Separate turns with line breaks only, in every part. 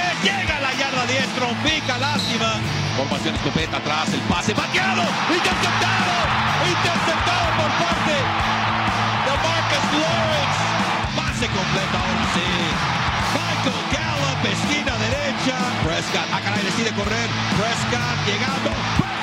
10, llega la yarda 10, trompica, lástima. Formación escopeta atrás, el pase bateado, interceptado, interceptado por parte de Marcus Lawrence. Pase completo ahora sí. Michael Gallup, esquina derecha. Prescott, a caray, decide correr. Prescott llegando.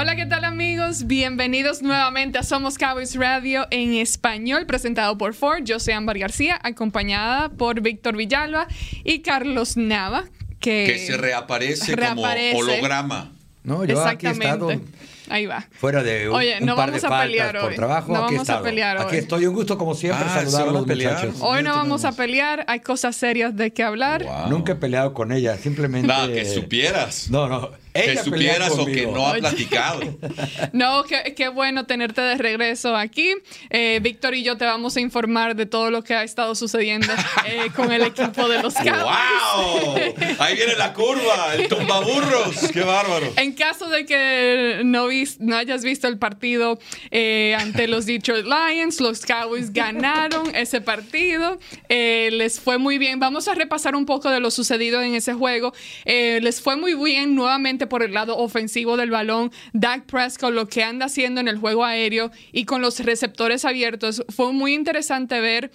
Hola, ¿qué tal amigos? Bienvenidos nuevamente a Somos Cowboys Radio en español, presentado por Ford. Yo soy Ámbar García, acompañada por Víctor Villalba y Carlos Nava, que,
Que se reaparece,
Reaparece.
como holograma.
No, yo aquí he estado
Exactamente. Ahí va.
fuera de un,
Oye,
un
no
par
vamos
de
a
por trabajo.
No
aquí he
vamos a pelear
Aquí
hoy.
estoy, un gusto como siempre
Ah,
saludar
¿se
a
van a
los
pelear?
muchachos.
Hoy no vamos a pelear, hay cosas serias de qué hablar.
Wow.
Nunca he peleado con ella, simplemente.
Nada, que supieras.
No, no.
Que supieras o que no ha
Oye.
platicado.
No, qué, qué bueno tenerte de regreso aquí. Eh, Víctor y yo te vamos a informar de todo lo que ha estado sucediendo eh, con el equipo de los Cowboys.
¡Wow! Ahí viene la curva, el tumbaburros. ¡Qué bárbaro!
En caso de que no, vis- no hayas visto el partido eh, ante los Detroit Lions, los Cowboys ganaron ese partido. Eh, les fue muy bien. Vamos a repasar un poco de lo sucedido en ese juego. Eh, les fue muy bien nuevamente por el lado ofensivo del balón. Dak Prescott, lo que anda haciendo en el juego aéreo y con los receptores abiertos. Fue muy interesante ver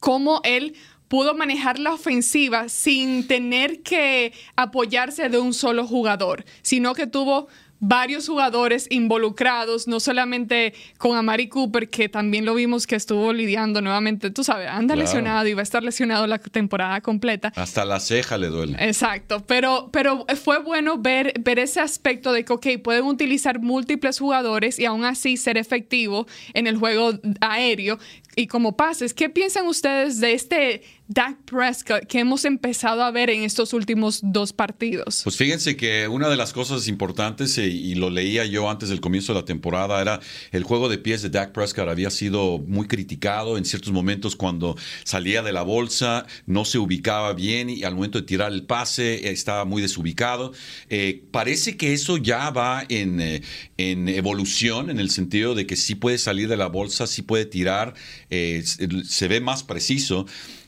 cómo él pudo manejar la ofensiva sin tener que apoyarse de un solo jugador, sino que tuvo varios jugadores involucrados, no solamente con Amari Cooper, que también lo vimos que estuvo lidiando nuevamente, tú sabes, anda
Claro.
lesionado y va a estar lesionado la temporada completa.
Hasta la ceja le duele.
Exacto, pero, pero fue bueno ver, ver ese aspecto de que, ok, pueden utilizar múltiples jugadores y aún así ser efectivo en el juego aéreo y como pases. ¿Qué piensan ustedes de este Dak Prescott que hemos empezado a ver en estos últimos dos partidos?
Pues fíjense que una de las cosas importantes, eh, y lo leía yo antes del comienzo de la temporada, era el juego de pies de Dak Prescott había sido muy criticado en ciertos momentos cuando salía de la bolsa, no se ubicaba bien y al momento de tirar el pase eh, estaba muy desubicado. Eh, parece que eso ya va en, en evolución, en el sentido de que sí puede salir de la bolsa, sí puede tirar, eh, se, ve más preciso,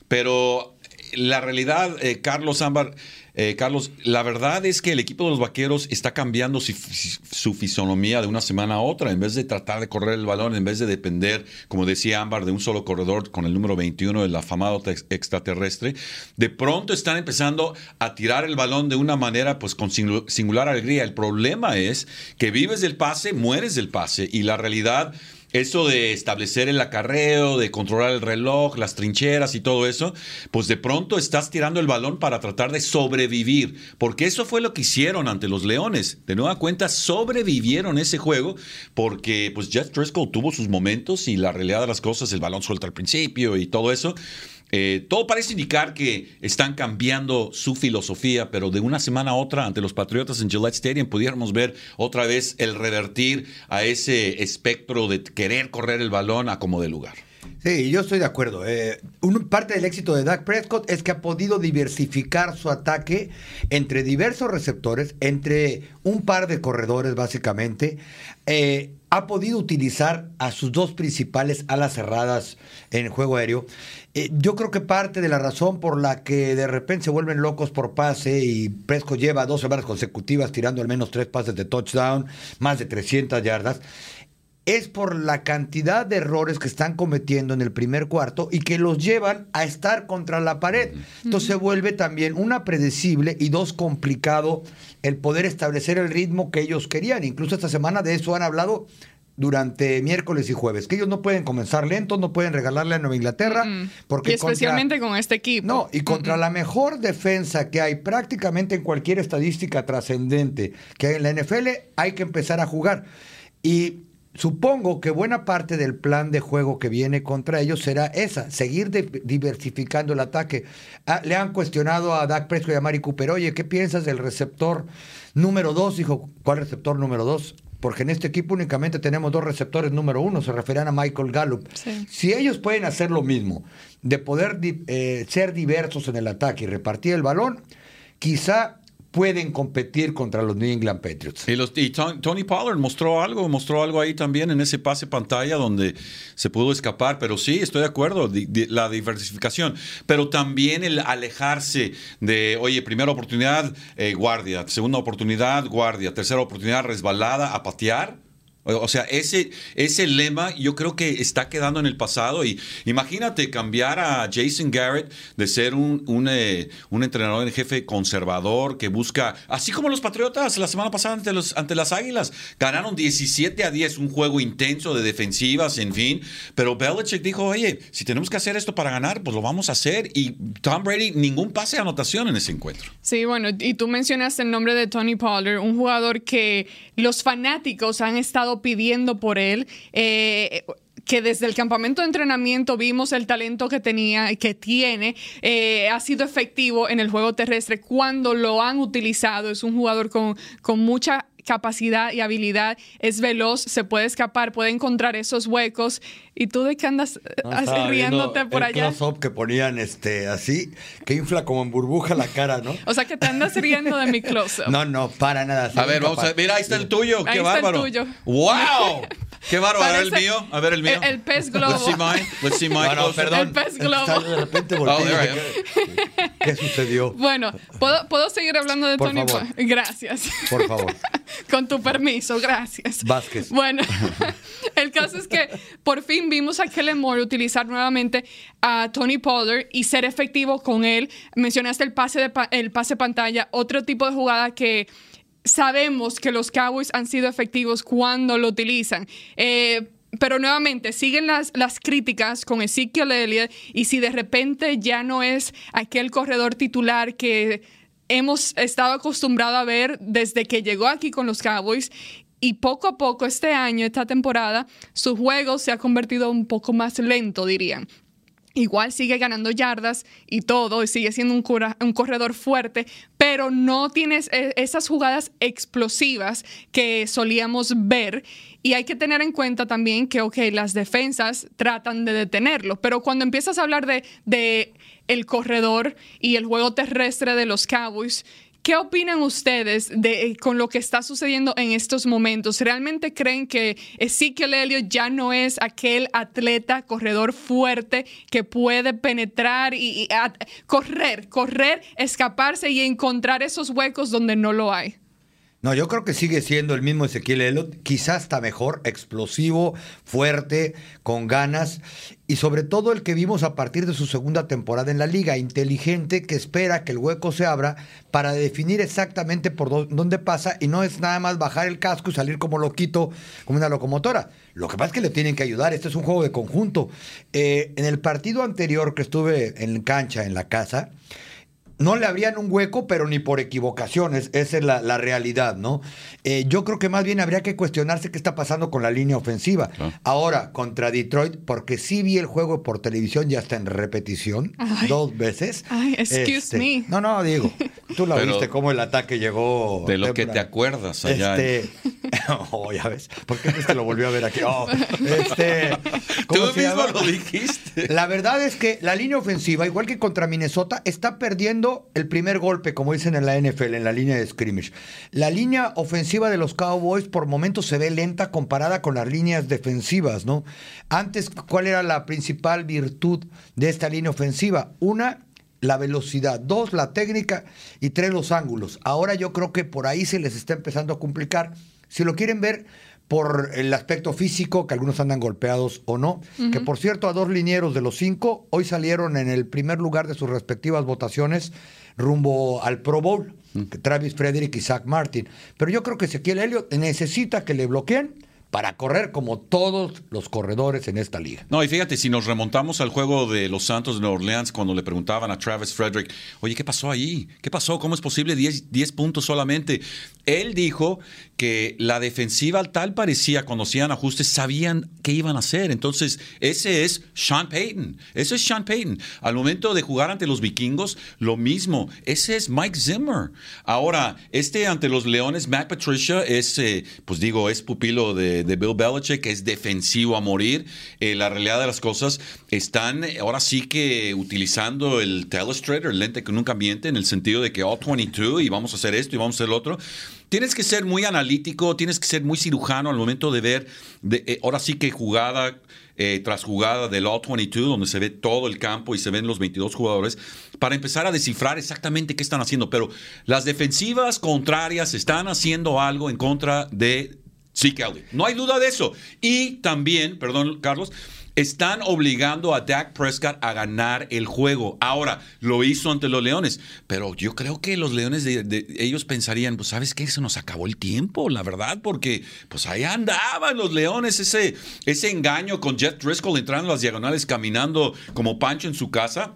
pero la realidad, eh, Carlos Ámbar, eh, Carlos, la verdad es que el equipo de los vaqueros está cambiando su, fisonomía de una semana a otra. En vez de tratar de correr el balón, en vez de depender, como decía Ámbar, de un solo corredor con el número 21 del afamado extraterrestre, de pronto están empezando a tirar el balón de una manera pues con singu- singular alegría. El problema es que vives del pase, mueres del pase y la realidad eso de establecer el acarreo, de controlar el reloj, las trincheras y todo eso, pues de pronto estás tirando el balón para tratar de sobrevivir, porque eso fue lo que hicieron ante los Leones. De nueva cuenta, sobrevivieron ese juego porque pues Jeff Driscoll tuvo sus momentos y la realidad de las cosas, el balón suelto al principio y todo eso. Eh, todo parece indicar que están cambiando su filosofía, pero de una semana a otra ante los Patriotas en Gillette Stadium pudiéramos ver otra vez el revertir a ese espectro de querer correr el balón a como de lugar.
Sí, yo estoy de acuerdo. Eh, parte del éxito de Dak Prescott es que ha podido diversificar su ataque entre diversos receptores, entre un par de corredores básicamente. Eh, ha podido utilizar a sus dos principales alas cerradas en el juego aéreo. Eh, yo creo que parte de la razón por la que de repente se vuelven locos por pase y Prescott lleva dos semanas consecutivas tirando al menos tres pases de touchdown, más de 300 yardas es por la cantidad de errores que están cometiendo en el primer cuarto y que los llevan a estar contra la pared. Entonces se vuelve también una predecible y dos complicado el poder establecer el ritmo que ellos querían. Incluso esta semana de eso han hablado durante miércoles y jueves, que ellos no pueden comenzar lentos, no pueden regalarle a Nueva Inglaterra,
Mm.
porque
y especialmente con este equipo.
no, y contra la mejor defensa que hay prácticamente en cualquier estadística trascendente que hay en la NFL, hay que empezar a jugar. Y supongo que buena parte del plan de juego que viene contra ellos será esa, seguir de- diversificando el ataque. Ah, le han cuestionado a Dak Prescott y a Mari Cooper, oye, ¿qué piensas del receptor número dos? Dijo, ¿cuál receptor número dos? Porque en este equipo únicamente tenemos dos receptores número uno, se referían a Michael Gallup.
Sí.
Si ellos pueden hacer lo mismo, de poder di- eh, ser diversos en el ataque y repartir el balón, quizá pueden competir contra los New England Patriots.
Y, los, Tony Pollard mostró algo, mostró algo ahí también en ese pase pantalla donde se pudo escapar, pero sí, estoy de acuerdo, la diversificación, pero también el alejarse de, oye, primera oportunidad, eh, guardia, segunda oportunidad, guardia, tercera oportunidad, resbalada, a patear. O sea, ese, ese lema yo creo que está quedando en el pasado. Y imagínate cambiar a Jason Garrett de ser un, un, eh, un entrenador en jefe conservador que busca, así como los Patriotas la semana pasada ante, los, ante las Águilas, ganaron 17 a 10, un juego intenso de defensivas, en fin. Pero Belichick dijo, oye, si tenemos que hacer esto para ganar, pues lo vamos a hacer. Y Tom Brady, ningún pase de anotación en ese encuentro.
Sí, bueno, y tú mencionaste el nombre de Tony Pollard, un jugador que los fanáticos han estado pidiendo por él. eh, que desde el campamento de entrenamiento vimos el talento que tenía y que tiene, eh, ha sido efectivo en el juego terrestre cuando lo han utilizado. Es un jugador con, con mucha capacidad y habilidad, es veloz, se puede escapar, puede encontrar esos huecos. ¿Y tú de qué andas eh,
No,
riéndote por
el
allá?
close-up que ponían este, así, que infla como en burbuja la cara, ¿no?
O sea que te andas riendo de mi close-up.
No, no, para nada.
A ver, vamos a ver. Mira, ahí está el tuyo.
Ahí
Qué
está el tuyo.
¡Wow! Qué bárbaro. A ver el mío. A ver el mío.
El, el pez globo.
Let's see mine. Let's see mine.
No, no,
closer.
perdón.
El pez globo.
Está De repente volteé
Oh,
¿qué, qué sucedió?
Bueno, ¿puedo, ¿puedo seguir hablando de
Por
Tony?
favor.
Gracias.
Por favor.
Con tu permiso, gracias.
Vázquez.
Bueno, el caso es que por fin vimos a Kellen Moore utilizar nuevamente a Tony Pollard y ser efectivo con él. Mencionaste el pase, de pa- el pase pantalla, otro tipo de jugada que sabemos que los Cowboys han sido efectivos cuando lo utilizan. Eh, pero nuevamente, siguen las, las críticas con Ezekiel Elliott y si de repente ya no es aquel corredor titular que hemos estado acostumbrados a ver desde que llegó aquí con los Cowboys. Y poco a poco este año, esta temporada, su juego se ha convertido un poco más lento, dirían. Igual sigue ganando yardas y todo, y sigue siendo un, corredor fuerte, pero no tienes eh, esas jugadas explosivas que solíamos ver. Y hay que tener en cuenta también que, ok, las defensas tratan de detenerlo, pero cuando empiezas a hablar de, de el corredor y el juego terrestre de los Cowboys, ¿Qué opinan ustedes de eh, con lo que está sucediendo en estos momentos? ¿Realmente creen que Ezekiel Elliott ya no es aquel atleta corredor fuerte que puede penetrar y, correr, correr, escaparse y encontrar esos huecos donde no lo hay?
No, yo creo que sigue siendo el mismo Ezequiel Elliott, quizás hasta mejor, explosivo, fuerte, con ganas y sobre todo el que vimos a partir de su segunda temporada en la liga, inteligente que espera que el hueco se abra para definir exactamente por dó- dónde pasa y no es nada más bajar el casco y salir como loquito, como una locomotora. Lo que pasa es que le tienen que ayudar, este es un juego de conjunto. Eh, en el partido anterior que estuve en cancha, en la casa, no le abrían un hueco, pero ni por equivocaciones. Esa es la, la realidad, ¿no? Eh, yo creo que más bien habría que cuestionarse qué está pasando con la línea ofensiva.
Claro.
Ahora, contra Detroit, porque sí vi el juego por televisión, ya está en repetición,
Ay.
dos veces.
Ay, excuse me.
No, no, digo, tú la
Pero-
viste cómo el ataque llegó.
De lo que te acuerdas allá.
Este, oh, ya ves, ¿por qué que lo volvió a ver aquí? Oh, este,
Tú
¿cómo se
mismo
llama?
lo dijiste.
La verdad es que la línea ofensiva, igual que contra Minnesota, está perdiendo el primer golpe, como dicen en la NFL, en la línea de scrimmage. La línea ofensiva de los Cowboys por momentos se ve lenta comparada con las líneas defensivas, ¿no? Antes, ¿cuál era la principal virtud de esta línea ofensiva? Una, la velocidad, dos, la técnica y tres, los ángulos. Ahora yo creo que por ahí se les está empezando a complicar. Si lo quieren ver por el aspecto físico, que algunos andan golpeados o no, que por cierto a dos linieros de los cinco hoy salieron en el primer lugar de sus respectivas votaciones rumbo al Pro Bowl, que Travis Frederick y Zach Martin. Pero yo creo que Ezequiel Elliott necesita que le bloqueen para correr como todos los corredores en esta liga.
No, y fíjate, si nos remontamos al juego de los Santos de Nueva Orleans, cuando le preguntaban a Travis Frederick, oye, ¿qué pasó ahí? ¿Qué pasó? ¿Cómo es posible 10, 10 puntos solamente? Él dijo que la defensiva tal parecía, cuando hacían ajustes, sabían qué iban a hacer. Entonces, ese es Sean Payton. Ese es Sean Payton. Al momento de jugar ante los vikingos, lo mismo. Ese es Mike Zimmer. Ahora, este ante los Leones, Matt Patricia es, eh, pues digo, es pupilo de de, Bill Belichick es defensivo a morir. Eh, la realidad de las cosas están ahora sí que utilizando el telestrator, el lente que nunca miente, en el sentido de que all 22 y vamos a hacer esto y vamos a hacer lo otro. Tienes que ser muy analítico, tienes que ser muy cirujano al momento de ver, eh, ahora sí que jugada eh, tras jugada del All-22, donde se ve todo el campo y se ven los 22 jugadores, para empezar a descifrar exactamente qué están haciendo. Pero las defensivas contrarias están haciendo algo en contra de Zeke Elliott. No hay duda de eso. Y también, perdón, Carlos, están obligando a Dak Prescott a ganar el juego. Ahora, lo hizo ante los Leones, pero yo creo que los Leones, de, ellos pensarían, pues sabes qué, se nos acabó el tiempo, la verdad, porque pues ahí andaban los Leones, ese, ese engaño con Jet Driscoll entrando a las diagonales, caminando como Pancho en su casa.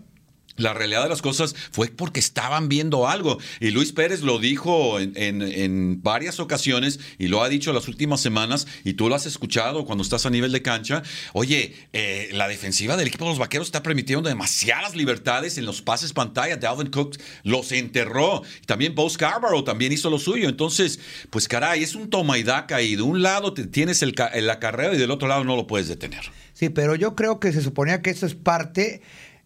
La realidad de las cosas fue porque estaban viendo algo. Y Luis Pérez lo dijo en, varias ocasiones y lo ha dicho las últimas semanas y tú lo has escuchado cuando estás a nivel de cancha. Oye, eh, la defensiva del equipo de los Vaqueros está permitiendo demasiadas libertades en los pases pantalla. Dalvin Cook los enterró. También Bo Scarborough también hizo lo suyo. Entonces, pues caray, es un toma y daca y de un lado te tienes el, la carrera y del otro lado no lo puedes detener.
Sí, pero yo creo que se suponía que eso es parte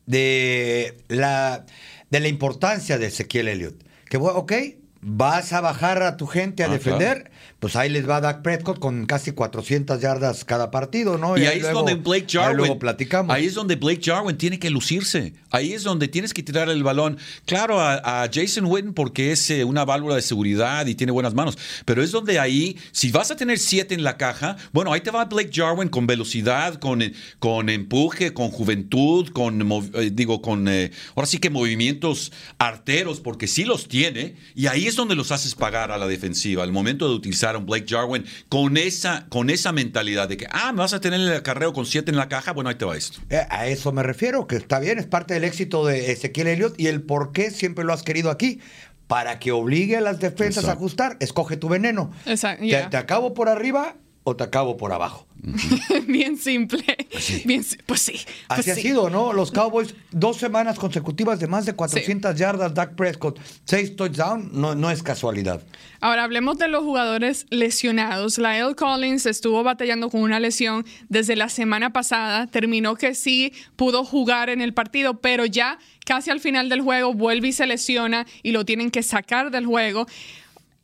de la, de la importancia de Ezequiel Elliott. Que, ok, vas a bajar a tu gente a ah, defender, pues ahí les va Dak Prescott con casi 400 yardas cada partido, ¿no?
Y, ahí, es donde Blake Jarwin.
Ahí, platicamos.
ahí es donde Blake Jarwin tiene que lucirse. Ahí es donde tienes que tirar el balón. Claro, a, Jason Witten porque es eh, una válvula de seguridad y tiene buenas manos. Pero es donde ahí, si vas a tener siete en la caja, bueno, ahí te va Blake Jarwin con velocidad, con, eh, con empuje, con juventud, con, eh, digo, con, ahora sí que movimientos arteros, porque sí los tiene. Y ahí es donde los haces pagar a la defensiva. Al momento de utilizar Blake Jarwin con esa, con esa mentalidad de que, ah, me vas a tener el acarreo con siete en la caja, bueno, ahí te va esto.
Eh, a eso me refiero, que está bien, es parte del éxito de Ezequiel Elliott y el por qué siempre lo has querido aquí para que obligue a las defensas a ajustar, escoge tu veneno.
Exacto.
te, acabo por arriba o te acabo por abajo.
Bien simple. Pues sí. pues sí.
Así
pues
ha sido, ¿no? Los Cowboys, dos semanas consecutivas de más de 400 yardas, Dak Prescott, seis touchdowns, no, no es casualidad.
Ahora hablemos de los jugadores lesionados. Lyle Collins estuvo batallando con una lesión desde la semana pasada. Terminó que sí pudo jugar en el partido, pero ya casi al final del juego vuelve y se lesiona y lo tienen que sacar del juego.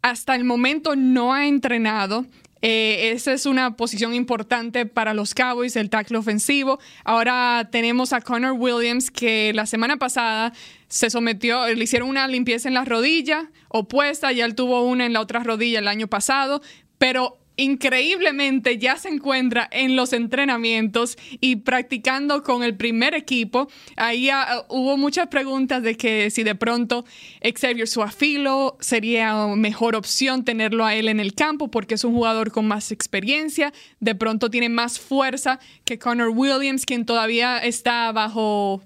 Hasta el momento no ha entrenado. Eh, esa es una posición importante para los Cowboys, el tackle ofensivo. Ahora tenemos a Connor Williams, que la semana pasada se sometió, le hicieron una limpieza en la rodilla opuesta, ya él tuvo una en la otra rodilla el año pasado, pero increíblemente ya se encuentra en los entrenamientos y practicando con el primer equipo. Ahí ah, hubo muchas preguntas de que si de pronto Xavier Suafilo sería mejor opción tenerlo a él en el campo porque es un jugador con más experiencia, de pronto tiene más fuerza que Connor Williams, quien todavía está bajo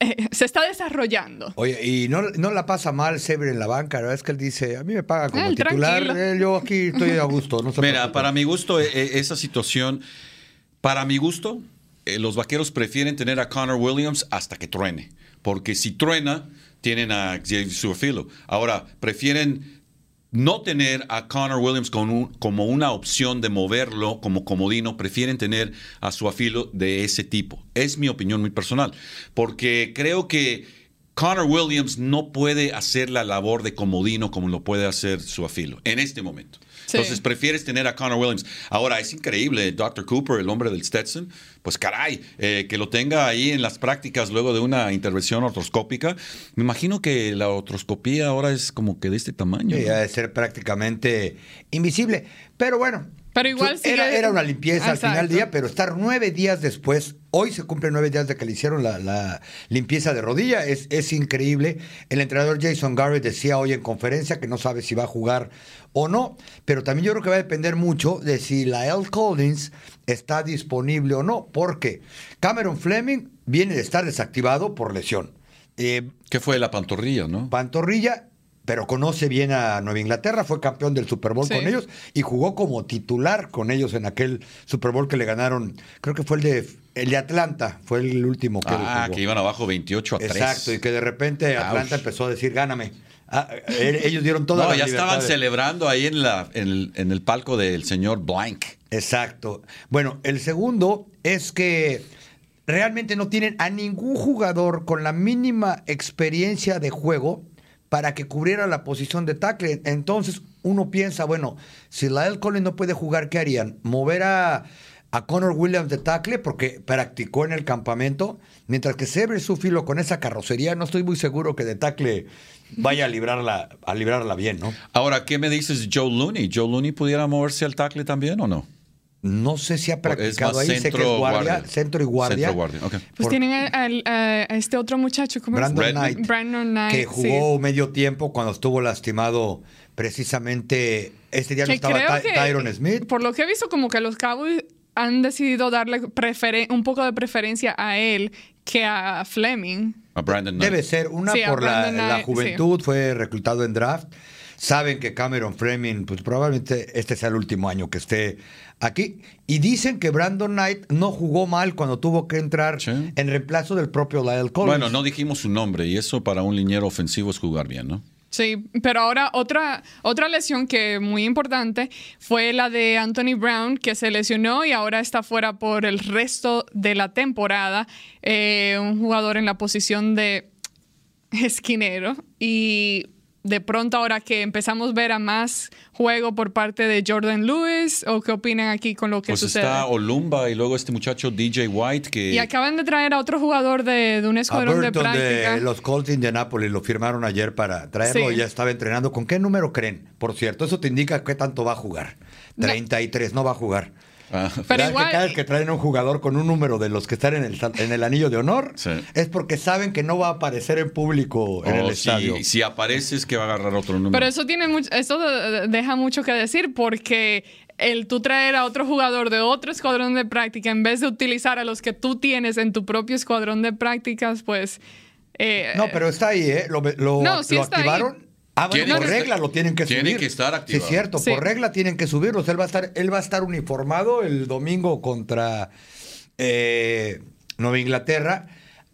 se está desarrollando.
Oye, y no, la pasa mal Sever en la banca, la verdad es que él dice, a mí me paga como titular, eh, yo aquí estoy a gusto.
Mira, para mi gusto, e, e, esa situación, para mi gusto, eh, los vaqueros prefieren tener a Connor Williams hasta que truene, porque si truena, tienen a Xavier Suafilo. Ahora, prefieren no tener a Connor Williams como una opción de moverlo como comodino, prefieren tener a su afilo de ese tipo. Es mi opinión muy personal, porque creo que Connor Williams no puede hacer la labor de comodino como lo puede hacer su afilo en este momento. Entonces prefieres tener a Connor Williams. Ahora es increíble, Dr. Cooper, el hombre del Stetson, pues caray, eh, que lo tenga ahí en las prácticas luego de una intervención ortoscópica. Me imagino que la otroscopía ahora es como que de este tamaño.
Sí, de ser prácticamente invisible. Pero bueno,
pero igual
era, era, una limpieza al final del día, pero estar nueve días después, hoy se cumplen nueve días de que le hicieron la, limpieza de rodilla, es, es, increíble. El entrenador Jason Garrett decía hoy en conferencia que no sabe si va a jugar o no, pero también yo creo que va a depender mucho de si la L. Collins está disponible o no, porque Cameron Fleming viene de estar desactivado por lesión.
Eh, ¿Qué fue la pantorrilla, no?
Pantorrilla pero conoce bien a Nueva Inglaterra, fue campeón del Super Bowl con ellos y jugó como titular con ellos en aquel Super Bowl que le ganaron, creo que fue el de el de Atlanta, fue el último que
Ah, que iban abajo 28 a 3.
Exacto, y que de repente Atlanta empezó a decir, "Gáname." Ah, ellos dieron toda
no, ya estaban celebrando ahí en, la, en, el, palco del señor Blank.
Exacto. Bueno, el segundo es que realmente no tienen a ningún jugador con la mínima experiencia de juego para que cubriera la posición de tackle. Entonces uno piensa, bueno, si Lyle Collins no puede jugar, ¿qué harían? ¿Mover a, a Connor Williams de tackle porque practicó en el campamento? Mientras que Sever su filo con esa carrocería, no estoy muy seguro que de tackle vaya a librarla, a librarla bien, ¿no?
Ahora, ¿qué me dices Joe Looney? ¿Joe Looney pudiera moverse al tackle también o no?
No sé si ha
Es
practicado ahí, sé que es guardia,
guardia.
centro y guardia.
Centro guardia, ok.
Pues
Por-
tienen a, al- a- a este otro muchacho, ¿cómo
Brandon
es?
Knight,
Brandon Knight,
que
sí.
jugó medio tiempo cuando estuvo lastimado precisamente este día no estaba Ty-
que,
Tyron Smith.
Por lo que he visto, como que los Cowboys han decidido darle un poco de preferencia a él que a Fleming.
A Brandon Knight.
Debe ser una
Sí,
por la, la juventud, fue reclutado en draft. Saben que Cameron Fleming, pues probablemente este sea el último año que esté aquí. Y dicen que Brandon Knight no jugó mal cuando tuvo que entrar
Sí.
en reemplazo del propio Lyle Collins.
Bueno, no dijimos su nombre y eso para un liniero ofensivo es jugar bien, ¿no?
Sí, pero ahora otra, otra lesión que muy importante fue la de Anthony Brown, que se lesionó y ahora está fuera por el resto de la temporada. Eh, un jugador en la posición de esquinero. Y de pronto ahora que empezamos a ver a más juego por parte de Jordan Lewis, ¿o qué opinan aquí con lo que
Pues
sucede?
está Olumba y luego este muchacho DJ White que...
Y acaban de traer a otro jugador de, de un
a
escuadrón de práctica.
de los Colts de Indianapolis lo firmaron ayer para traerlo
Sí.
y ya estaba entrenando. ¿Con qué número creen? Por cierto, eso te indica qué tanto va a jugar. 33, no va a jugar.
Ah,
Pero
¿Verdad que
igual-
cada vez que traen a un jugador con un número de los que están en el, en el anillo de honor,
Sí.
es porque saben que no va a aparecer en público en
oh,
el estadio.
si, si apareces que va a agarrar otro número.
Pero eso tiene mucho, eso de- deja mucho que decir porque el tú traer a otro jugador de otro escuadrón de práctica en vez de utilizar a los que tú tienes en tu propio escuadrón de prácticas, pues eh,
No, pero está ahí, ¿eh? Lo, lo-
No, sí
lo
está ahí.
Ah, bueno,
Tiene
por regla lo tienen que
tiene
subir.
que estar
Sí,
activado.
es cierto,
Sí.
por regla tienen que subirlos. Él va a estar, él va a estar uniformado el domingo contra eh, Nueva Inglaterra,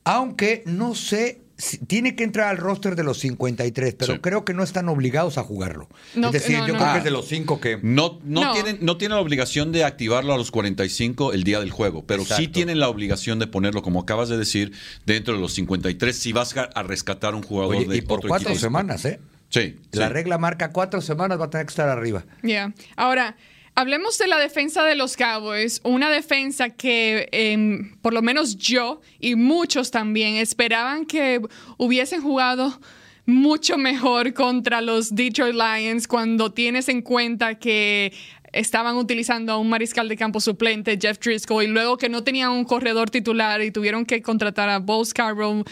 aunque no sé. si- tiene que entrar al roster de los 53, pero
Sí.
creo que no están obligados a jugarlo.
No,
es decir,
no,
yo
no.
creo que es de los cinco que.
No, no,
No.
Tienen, no tienen la obligación de activarlo a los 45 el día del juego, pero sí tienen la obligación de ponerlo, como acabas de decir, dentro de los 53 si vas a a rescatar un jugador
Oye,
de
y por
otro
cuatro
equipo.
semanas, ¿eh?
Sí,
La
sí.
regla marca cuatro semanas, va a tener que estar arriba.
Ya. Ahora, hablemos de la defensa de los Cowboys. Una defensa que em, por lo menos yo y muchos también esperaban que hubiesen jugado mucho mejor contra los Detroit Lions cuando tienes en cuenta que estaban utilizando a un mariscal de campo suplente, Jeff Driscoll, y luego que no tenían un corredor titular y tuvieron que contratar a Bo Scarborough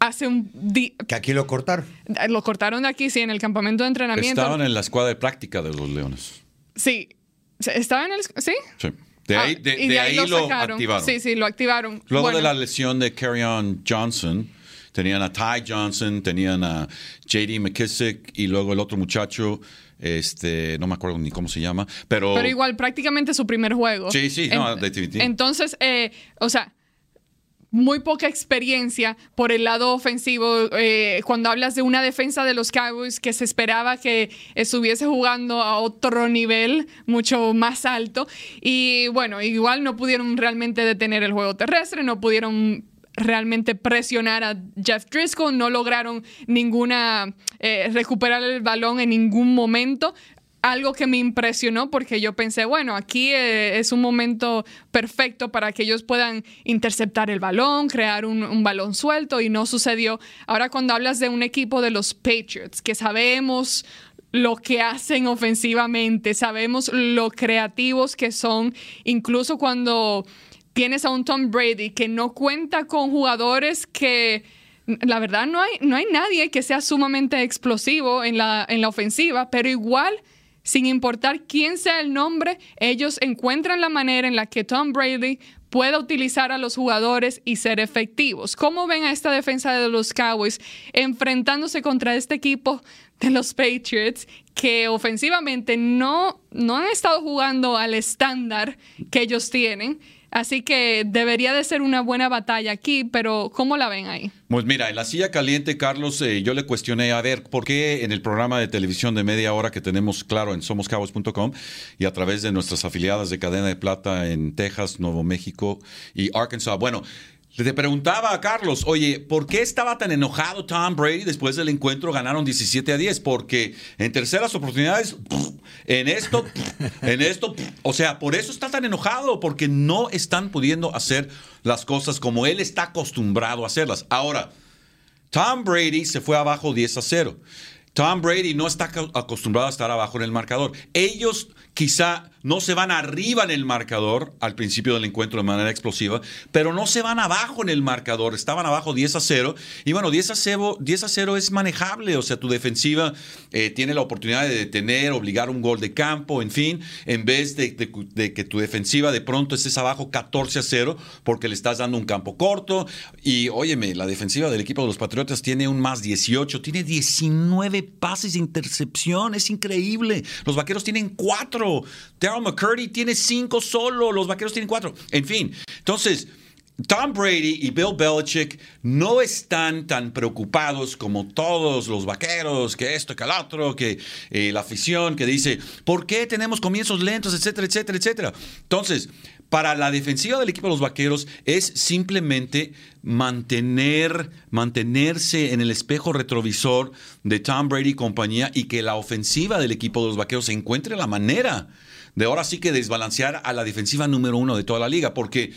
hace un... di-
Que aquí lo cortaron.
Lo cortaron de aquí, sí, en el campamento de entrenamiento.
Estaban en la escuadra de práctica de los Leones.
Sí. ¿Estaba en el... Sí?
Sí. De
Ah,
ahí, de,
y
de ahí lo,
sacaron.
activaron.
Sí, sí, lo activaron.
Luego
Bueno,
de la lesión de Carrion Johnson, tenían a Ty Johnson, tenían a JD McKissick y luego el otro muchacho, este, no me acuerdo ni cómo se llama, pero,
Pero igual, prácticamente su primer juego.
Sí, sí, no, definitivamente.
Entonces, eh, o sea, muy poca experiencia por el lado ofensivo. eh, cuando hablas de una defensa de los Cowboys que se esperaba que estuviese jugando a otro nivel, mucho más alto. Y bueno, igual no pudieron realmente detener el juego terrestre, no pudieron realmente presionar a Jeff Driscoll, no lograron ninguna, eh, recuperar el balón en ningún momento. Algo que me impresionó porque yo pensé, bueno, aquí eh, es un momento perfecto para que ellos puedan interceptar el balón, crear un, un balón suelto y no sucedió. Ahora cuando hablas de un equipo de los Patriots, que sabemos lo que hacen ofensivamente, sabemos lo creativos que son, incluso cuando tienes a un Tom Brady que no cuenta con jugadores que la verdad no hay, no hay nadie que sea sumamente explosivo en la, en la ofensiva, pero igual, sin importar quién sea el nombre, ellos encuentran la manera en la que Tom Brady pueda utilizar a los jugadores y ser efectivos. ¿Cómo ven a esta defensa de los Cowboys enfrentándose contra este equipo de los Patriots que ofensivamente no, no han estado jugando al estándar que ellos tienen? Así que debería de ser una buena batalla aquí, pero ¿cómo la ven ahí?
Pues mira, en la silla caliente, Carlos, eh, yo le cuestioné a ver por qué en el programa de televisión de media hora que tenemos, claro, en somoscabos.com y a través de nuestras afiliadas de cadena de plata en Texas, Nuevo México y Arkansas. Bueno, le preguntaba a Carlos, oye, ¿por qué estaba tan enojado Tom Brady después del encuentro? Ganaron 17 a 10, porque en terceras oportunidades, en esto, en esto, o sea, por eso está tan enojado, porque no están pudiendo hacer las cosas como él está acostumbrado a hacerlas. Ahora, Tom Brady se fue abajo 10 a 0. Tom Brady no está acostumbrado a estar abajo en el marcador. Ellos quizá no se van arriba en el marcador al principio del encuentro de manera explosiva, pero no se van abajo en el marcador, estaban abajo 10 a 0 y bueno, 10 a 0, 10 a 0 es manejable, o sea, tu defensiva eh, tiene la oportunidad de detener, obligar un gol de campo, en fin, en vez de, que tu defensiva de pronto estés abajo 14 a 0 porque le estás dando un campo corto. Y óyeme, la defensiva del equipo de los Patriotas tiene un más 18, tiene 19 pases de intercepción, es increíble, los Vaqueros tienen 4 Daryl McCurdy tiene cinco solo. Los vaqueros tienen cuatro. En fin, entonces. Tom Brady y Bill Belichick no están tan preocupados como todos los vaqueros, que esto, que el otro, que eh, la afición que dice, ¿por qué tenemos comienzos lentos, etcétera, etcétera, etcétera? Entonces, para la defensiva del equipo de los vaqueros es simplemente mantener, mantenerse en el espejo retrovisor de Tom Brady y compañía y que la ofensiva del equipo de los vaqueros encuentre la manera de ahora sí que desbalancear a la defensiva número uno de toda la liga, porque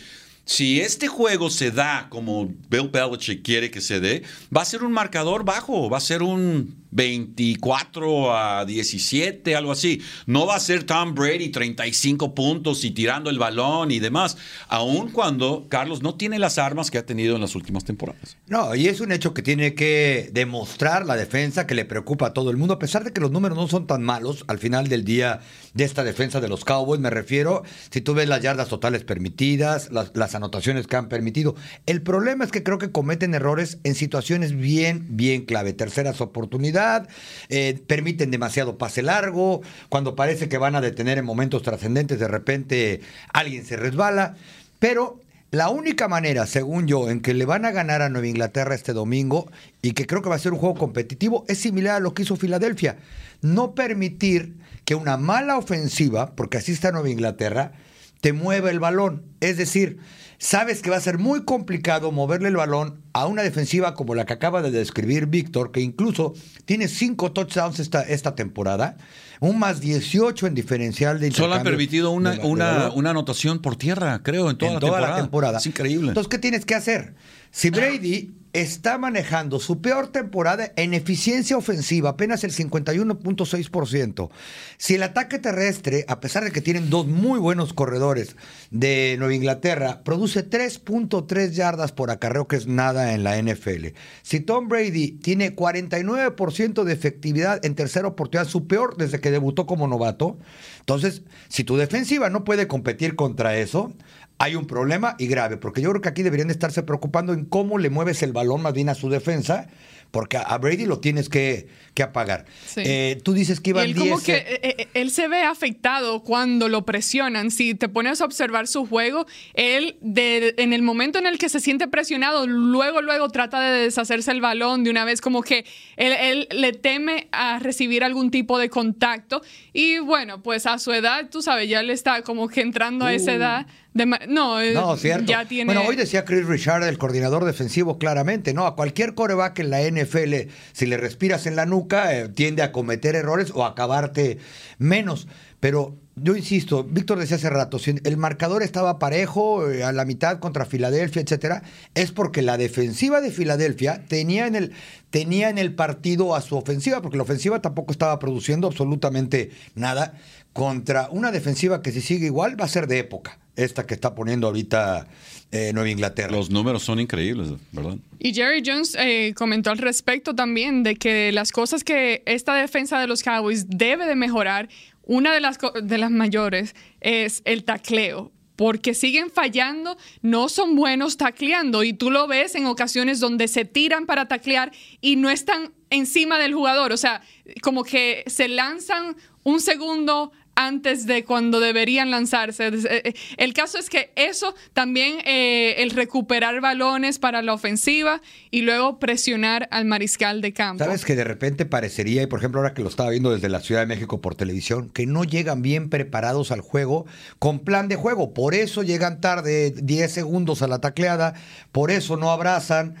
si este juego se da como Bill Belichick quiere que se dé, va a ser un marcador bajo, va a ser un 24 a 17, algo así. No va a ser Tom Brady 35 puntos y tirando el balón y demás, aun cuando Carlos no tiene las armas que ha tenido en las últimas temporadas.
No, y es un hecho que tiene que demostrar la defensa que le preocupa a todo el mundo, a pesar de que los números no son tan malos al final del día de esta defensa de los Cowboys, me refiero, si tú ves las yardas totales permitidas, las, las anotaciones que han permitido. El problema es que creo que cometen errores en situaciones bien, bien clave. Terceras oportunidades, eh, permiten demasiado pase largo, cuando parece que van a detener en momentos trascendentes, de repente alguien se resbala. Pero la única manera, según yo, en que le van a ganar a Nueva Inglaterra este domingo, y que creo que va a ser un juego competitivo, es similar a lo que hizo Filadelfia. No permitir que una mala ofensiva, porque así está Nueva Inglaterra, te mueva el balón. Es decir, sabes que va a ser muy complicado moverle el balón a una defensiva como la que acaba de describir Víctor, que incluso tiene cinco touchdowns esta, esta temporada, un más 18 en diferencial de
Solo han permitido una, una, una, anotación por tierra, creo, en toda, la, temporada. la temporada. Es increíble.
Entonces, ¿qué tienes que hacer? Si Brady está manejando su peor temporada en eficiencia ofensiva, apenas el 51.6%. Si el ataque terrestre, a pesar de que tienen dos muy buenos corredores de Nueva Inglaterra, produce 3.3 yardas por acarreo, que es nada en la NFL. Si Tom Brady tiene 49% de efectividad en tercera oportunidad, su peor desde que debutó como novato, entonces, si tu defensiva no puede competir contra eso, hay un problema y grave, porque yo creo que aquí deberían estarse preocupando en cómo le mueves el balón más bien a su defensa, porque a Brady lo tienes que, apagar. Eh, tú dices que iban él 10... Como
que, eh, eh, él se ve afectado cuando lo presionan. Si te pones a observar su juego, él de, en el momento en el que se siente presionado, luego, luego trata de deshacerse el balón de una vez, como que él, él le teme a recibir algún tipo de contacto. Y bueno, pues a su edad, tú sabes, ya le está como que entrando a esa uh. edad no,
eh, no, cierto. ya tiene... Bueno, hoy decía Chris Richard, el coordinador defensivo, claramente, ¿no? A cualquier coreback en la NFL, si le respiras en la nuca, eh, tiende a cometer errores o a acabarte menos. Pero yo insisto, Víctor decía hace rato, si el marcador estaba parejo eh, a la mitad contra Filadelfia, etcétera, es porque la defensiva de Filadelfia tenía en el tenía en el partido a su ofensiva, porque la ofensiva tampoco estaba produciendo absolutamente nada contra una defensiva que si sigue igual va a ser de época esta que está poniendo ahorita eh, Nueva Inglaterra.
Los números son increíbles, ¿verdad?
Y Jerry Jones eh, comentó al respecto también de que las cosas que esta defensa de los Cowboys debe de mejorar, una de las, de las mayores es el tacleo porque siguen fallando, no son buenos tacleando y tú lo ves en ocasiones donde se tiran para taclear y no están encima del jugador, o sea, como que se lanzan un segundo antes de cuando deberían lanzarse. Eh, eh, el caso es que eso también, eh, el recuperar balones para la ofensiva y luego presionar al mariscal de campo.
Sabes que de repente parecería, y por ejemplo ahora que lo estaba viendo desde la Ciudad de México por televisión, que no llegan bien preparados al juego con plan de juego. Por eso llegan tarde 10 segundos a la tacleada, por eso no abrazan.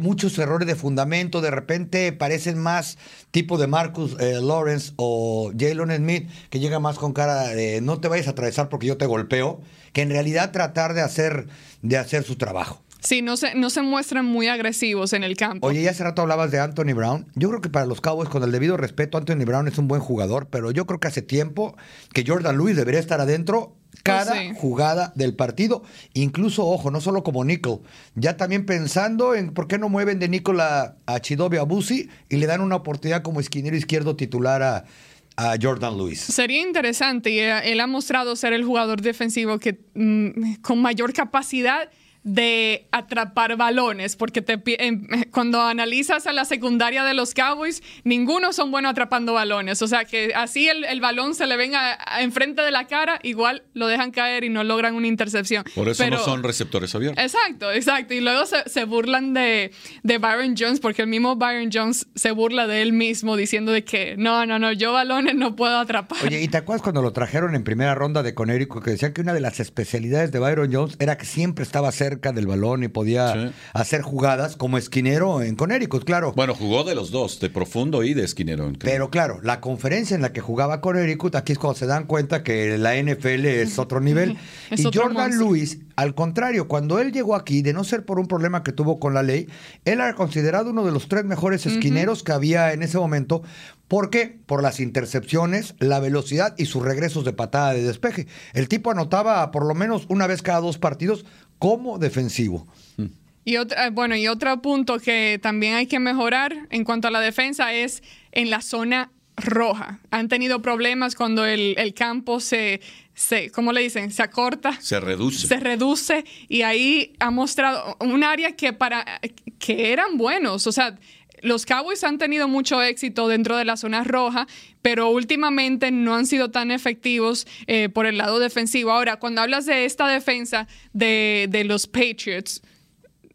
muchos errores de fundamento, de repente parecen más tipo de Marcus Lawrence o Jalen Smith, que llega más con cara de no te vayas a atravesar porque yo te golpeo, que en realidad tratar de hacer, de hacer su trabajo.
Sí, no se, no se muestran muy agresivos en el campo.
Oye, ya hace rato hablabas de Anthony Brown. Yo creo que para los Cowboys, con el debido respeto, Anthony Brown es un buen jugador, pero yo creo que hace tiempo que Jordan Lewis debería estar adentro cada pues jugada del partido. Incluso, ojo, no solo como nickel, ya también pensando en por qué no mueven de nickel a, a Chidobe Abusi y le dan una oportunidad como esquinero izquierdo titular a, Jordan Lewis.
Sería interesante y él ha mostrado ser el jugador defensivo que mm, con mayor capacidad de atrapar balones, porque te, cuando analizas a la secundaria de los Cowboys, ninguno son buenos atrapando balones. O sea que así el, balón se le venga enfrente de la cara, igual lo dejan caer y no logran una intercepción.
Por eso no son receptores abiertos.
Exacto, exacto. Y luego se, burlan de, de, Byron Jones, porque el mismo Byron Jones se burla de él mismo diciendo de que no, no, no, yo balones no puedo atrapar.
Oye, ¿y te acuerdas cuando lo trajeron en primera ronda de Conérico que decían que una de las especialidades de Byron Jones era que siempre estaba cerca del balón y podía hacer jugadas como esquinero en Connecticut, claro.
Bueno, jugó de los dos, de profundo y de esquinero.
Pero claro, la conferencia en la que jugaba Connecticut, aquí es cuando se dan cuenta que la NFL es otro nivel. y Jordan Lewis, al contrario, cuando él llegó aquí, de no ser por un problema que tuvo con la ley, él era considerado uno de los tres mejores esquineros que había en ese momento, ¿Por qué? Por las intercepciones, la velocidad y sus regresos de patada de despeje. El tipo anotaba por lo menos una vez cada dos partidos como defensivo.
Y otra, bueno, y otro punto que también hay que mejorar en cuanto a la defensa es en la zona roja. Han tenido problemas cuando el, campo se, se, ¿cómo le dicen? Se acorta.
Se reduce.
Se reduce y ahí ha mostrado un área que para que eran buenos, o sea, los Cowboys han tenido mucho éxito dentro de la zona roja, pero últimamente no han sido tan efectivos eh, por el lado defensivo. Ahora, cuando hablas de esta defensa de, de los Patriots,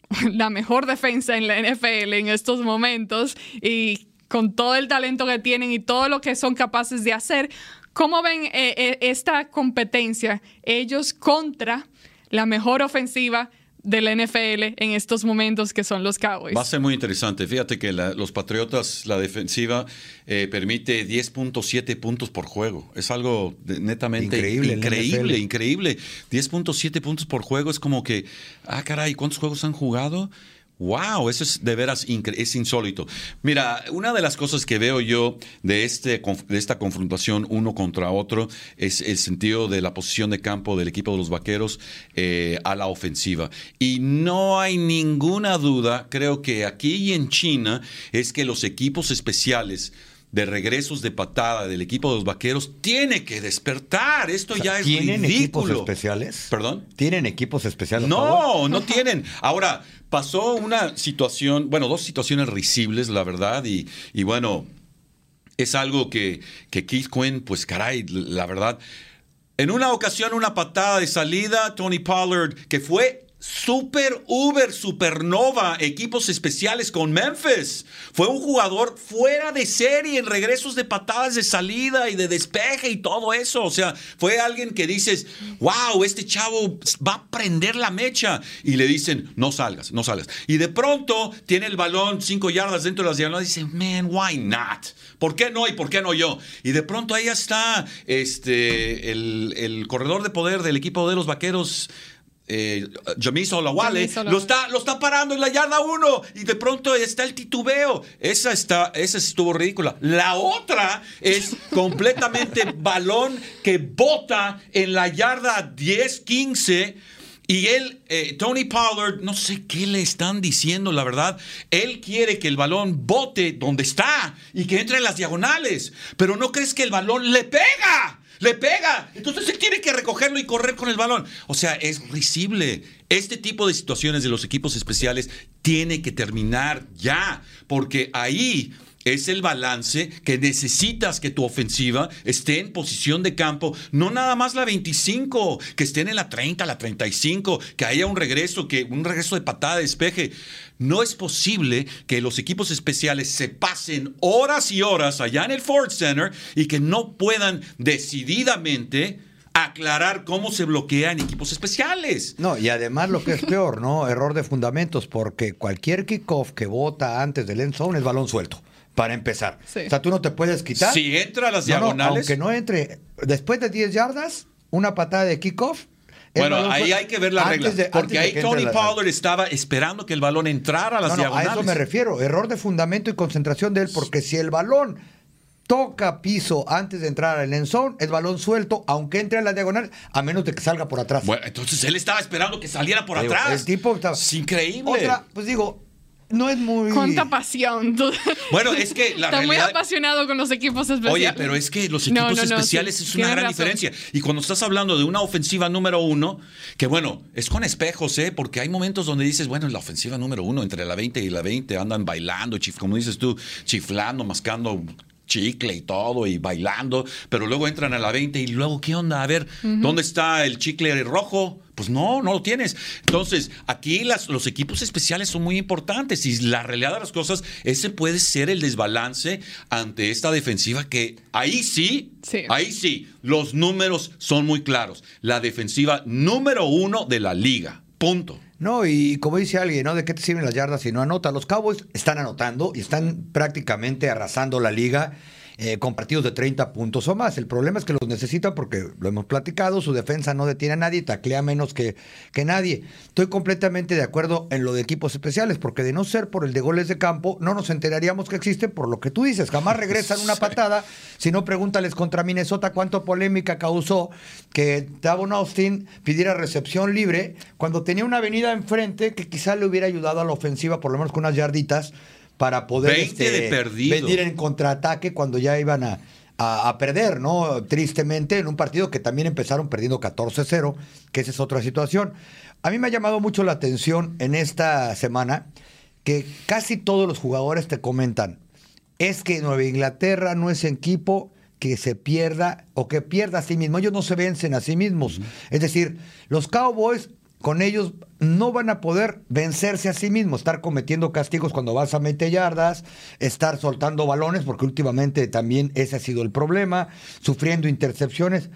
la mejor defensa en la NFL en estos momentos y con todo el talento que tienen y todo lo que son capaces de hacer, ¿cómo ven eh, eh, esta competencia ellos contra la mejor ofensiva? De la NFL en estos momentos que son los Cowboys.
Va a ser muy interesante. Fíjate que los Patriotas, la defensiva, eh, permite 10.7 puntos por juego. Es algo netamente increíble. Increíble, increíble. 10.7 puntos por juego es como que, ah, caray, ¿cuántos juegos han jugado? Wow, eso es de veras es insólito. Mira, una de las cosas que veo yo de, este, de esta confrontación uno contra otro es el sentido de la posición de campo del equipo de los vaqueros eh, a la ofensiva. Y no hay ninguna duda, creo que aquí y en China, es que los equipos especiales de regresos de patada del equipo de los vaqueros tiene que despertar. Esto ya es
¿tienen
equipos
especiales?
¿Perdón?
¿Tienen equipos especiales?
No, no tienen. Ahora, pasó una situación, bueno, dos situaciones risibles, la verdad, y, bueno, es algo que, que Keith Quinn, pues caray, la verdad. En una ocasión, una patada de salida, Tony Pollard, que fue Super Uber Supernova, equipos especiales con Memphis. Fue un jugador fuera de serie en regresos de patadas de salida y de despeje y todo eso. O sea, fue alguien que dices, wow, este chavo va a prender la mecha. Y le dicen, no salgas, no salgas. Y de pronto tiene el balón cinco yardas dentro de las diagonales y dice, man, why not? ¿Por qué no y por qué no yo? Y de pronto ahí está este, el, el corredor de poder del equipo de los vaqueros eh, Jamiso Olawale, lo está, lo está parando en la yarda 1 y de pronto está el titubeo. Esa, está, esa estuvo ridícula. La otra es completamente balón que bota en la yarda 10-15. Y él, eh, Tony Pollard, no sé qué le están diciendo, la verdad. Él quiere que el balón bote donde está y que entre en las diagonales. Pero no crees que el balón le pega le pega. Entonces él tiene que recogerlo y correr con el balón. O sea, es risible. Este tipo de situaciones de los equipos especiales tiene que terminar ya, porque ahí es el balance que necesitas que tu ofensiva esté en posición de campo, no nada más la 25, que estén en la 30, la 35, que haya un regreso, que un regreso de patada de despeje. No es posible que los equipos especiales se pasen horas y horas allá en el Ford Center y que no puedan decididamente aclarar cómo se bloquea en equipos especiales.
No, y además lo que es peor, ¿no? Error de fundamentos, porque cualquier kickoff que vota antes del end zone es balón suelto para empezar.
Sí.
O sea, tú no te puedes quitar.
Si entra a las
No, no,
diagonales.
aunque no entre, después de 10 yardas, una patada de kickoff.
Bueno,
balón
ahí hay que ver la regla.
de-
porque ahí Tony
la-
Pollard estaba esperando que el balón entrara a las
No, no, a
diagonales.
eso me refiero. Error de fundamento y concentración de él, porque si el balón toca piso antes de entrar al end zone, es balón suelto, aunque entre a la diagonal, a menos de que salga por atrás.
Bueno, entonces él estaba esperando que saliera por
Digo,
atrás.
El tipo estaba.
Es increíble.
Otra, pues digo, no es muy.
Cuánta pasión. Tú-
Bueno, es que la
Está muy
realidad-
apasionado con los equipos especiales.
Oye, pero es que los equipos
no, no,
especiales
sí,
es una gran
razón.
diferencia. Y cuando estás hablando de una ofensiva número uno, que bueno, es con espejos, ¿eh? Porque hay momentos donde dices, bueno, en la ofensiva número uno, entre la 20 y la 20, andan bailando, chif, como dices tú, chiflando, mascando chicle y todo y bailando, pero luego entran a la 20 y luego, ¿qué onda? A ver, ¿dónde está el chicle rojo? Pues no, no lo tienes. Entonces, aquí las- los equipos especiales son muy importantes y la realidad de las cosas, ese puede ser el desbalance ante esta defensiva que ahí sí,
Sí.
ahí sí, los números son muy claros. La defensiva número uno de la liga. Punto.
No, y como dice alguien, ¿no? ¿De qué te sirven las yardas si no anota? Los Cowboys están anotando y están prácticamente arrasando la liga eh, con partidos de 30 puntos o más. El problema es que los necesitan porque lo hemos platicado, su defensa no detiene a nadie taclea menos que, que nadie. Estoy completamente de acuerdo en lo de equipos especiales, porque de no ser por el de goles de campo, no nos enteraríamos que existen por lo que tú dices. Jamás regresan una patada. Si no, pregúntales contra Minnesota cuánto polémica causó que Davon Austin pidiera recepción libre cuando tenía una avenida enfrente que quizá le hubiera ayudado a la ofensiva, por lo menos con unas yarditas, para poder
20
este,
de
venir en contraataque cuando ya iban a, a- a perder, ¿no? Tristemente, en un partido que también empezaron perdiendo 14-0, que esa es otra situación. A mí me ha llamado mucho la atención en esta semana que casi todos los jugadores te comentan, es que Nueva Inglaterra no es equipo que se pierda o que pierda a sí mismo. Ellos no se vencen a sí mismos. Es decir, los Cowboys con ellos no van a poder vencerse a sí mismos, estar cometiendo castigos cuando vas a meter yardas, estar soltando balones, porque últimamente también ese ha sido el problema, sufriendo intercepciones.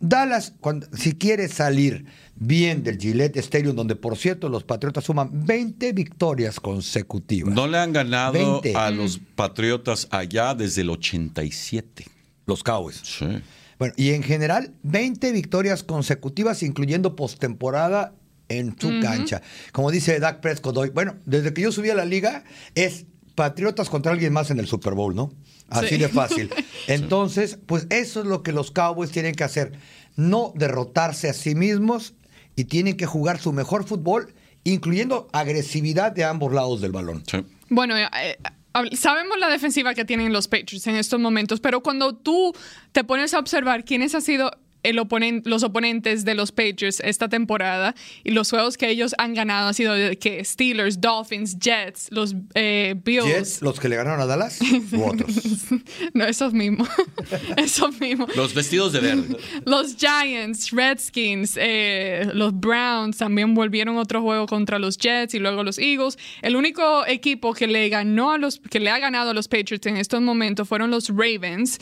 Dallas, cuando, si quiere salir bien del Gillette Stadium, donde por cierto los Patriotas suman 20 victorias consecutivas.
No le han ganado
20.
a los Patriotas allá desde el 87.
Los Cowboys.
Sí.
Bueno, y en general, 20 victorias consecutivas, incluyendo postemporada en su cancha. Como dice Dak Prescott hoy, bueno, desde que yo subí a la liga, es Patriotas contra alguien más en el Super Bowl, ¿no? Así
Sí.
de fácil. Entonces, pues eso es lo que los Cowboys tienen que hacer. No derrotarse a sí mismos y tienen que jugar su mejor fútbol, incluyendo agresividad de ambos lados del balón.
Sí.
Bueno, eh, eh, sabemos la defensiva que tienen los Patriots en estos momentos, pero cuando tú te pones a observar quiénes han sido el oponen- los oponentes de los Patriots esta temporada y los juegos que ellos han ganado han sido de que Steelers, Dolphins, Jets, los eh, Bills.
Jets, los que le ganaron a Dallas, u otros.
No, esos mismos. esos mismos.
Los vestidos de verde.
Los Giants, Redskins, eh, los Browns también volvieron otro juego contra los Jets y luego los Eagles. El único equipo que le ganó a los que le ha ganado a los Patriots en estos momentos fueron los Ravens.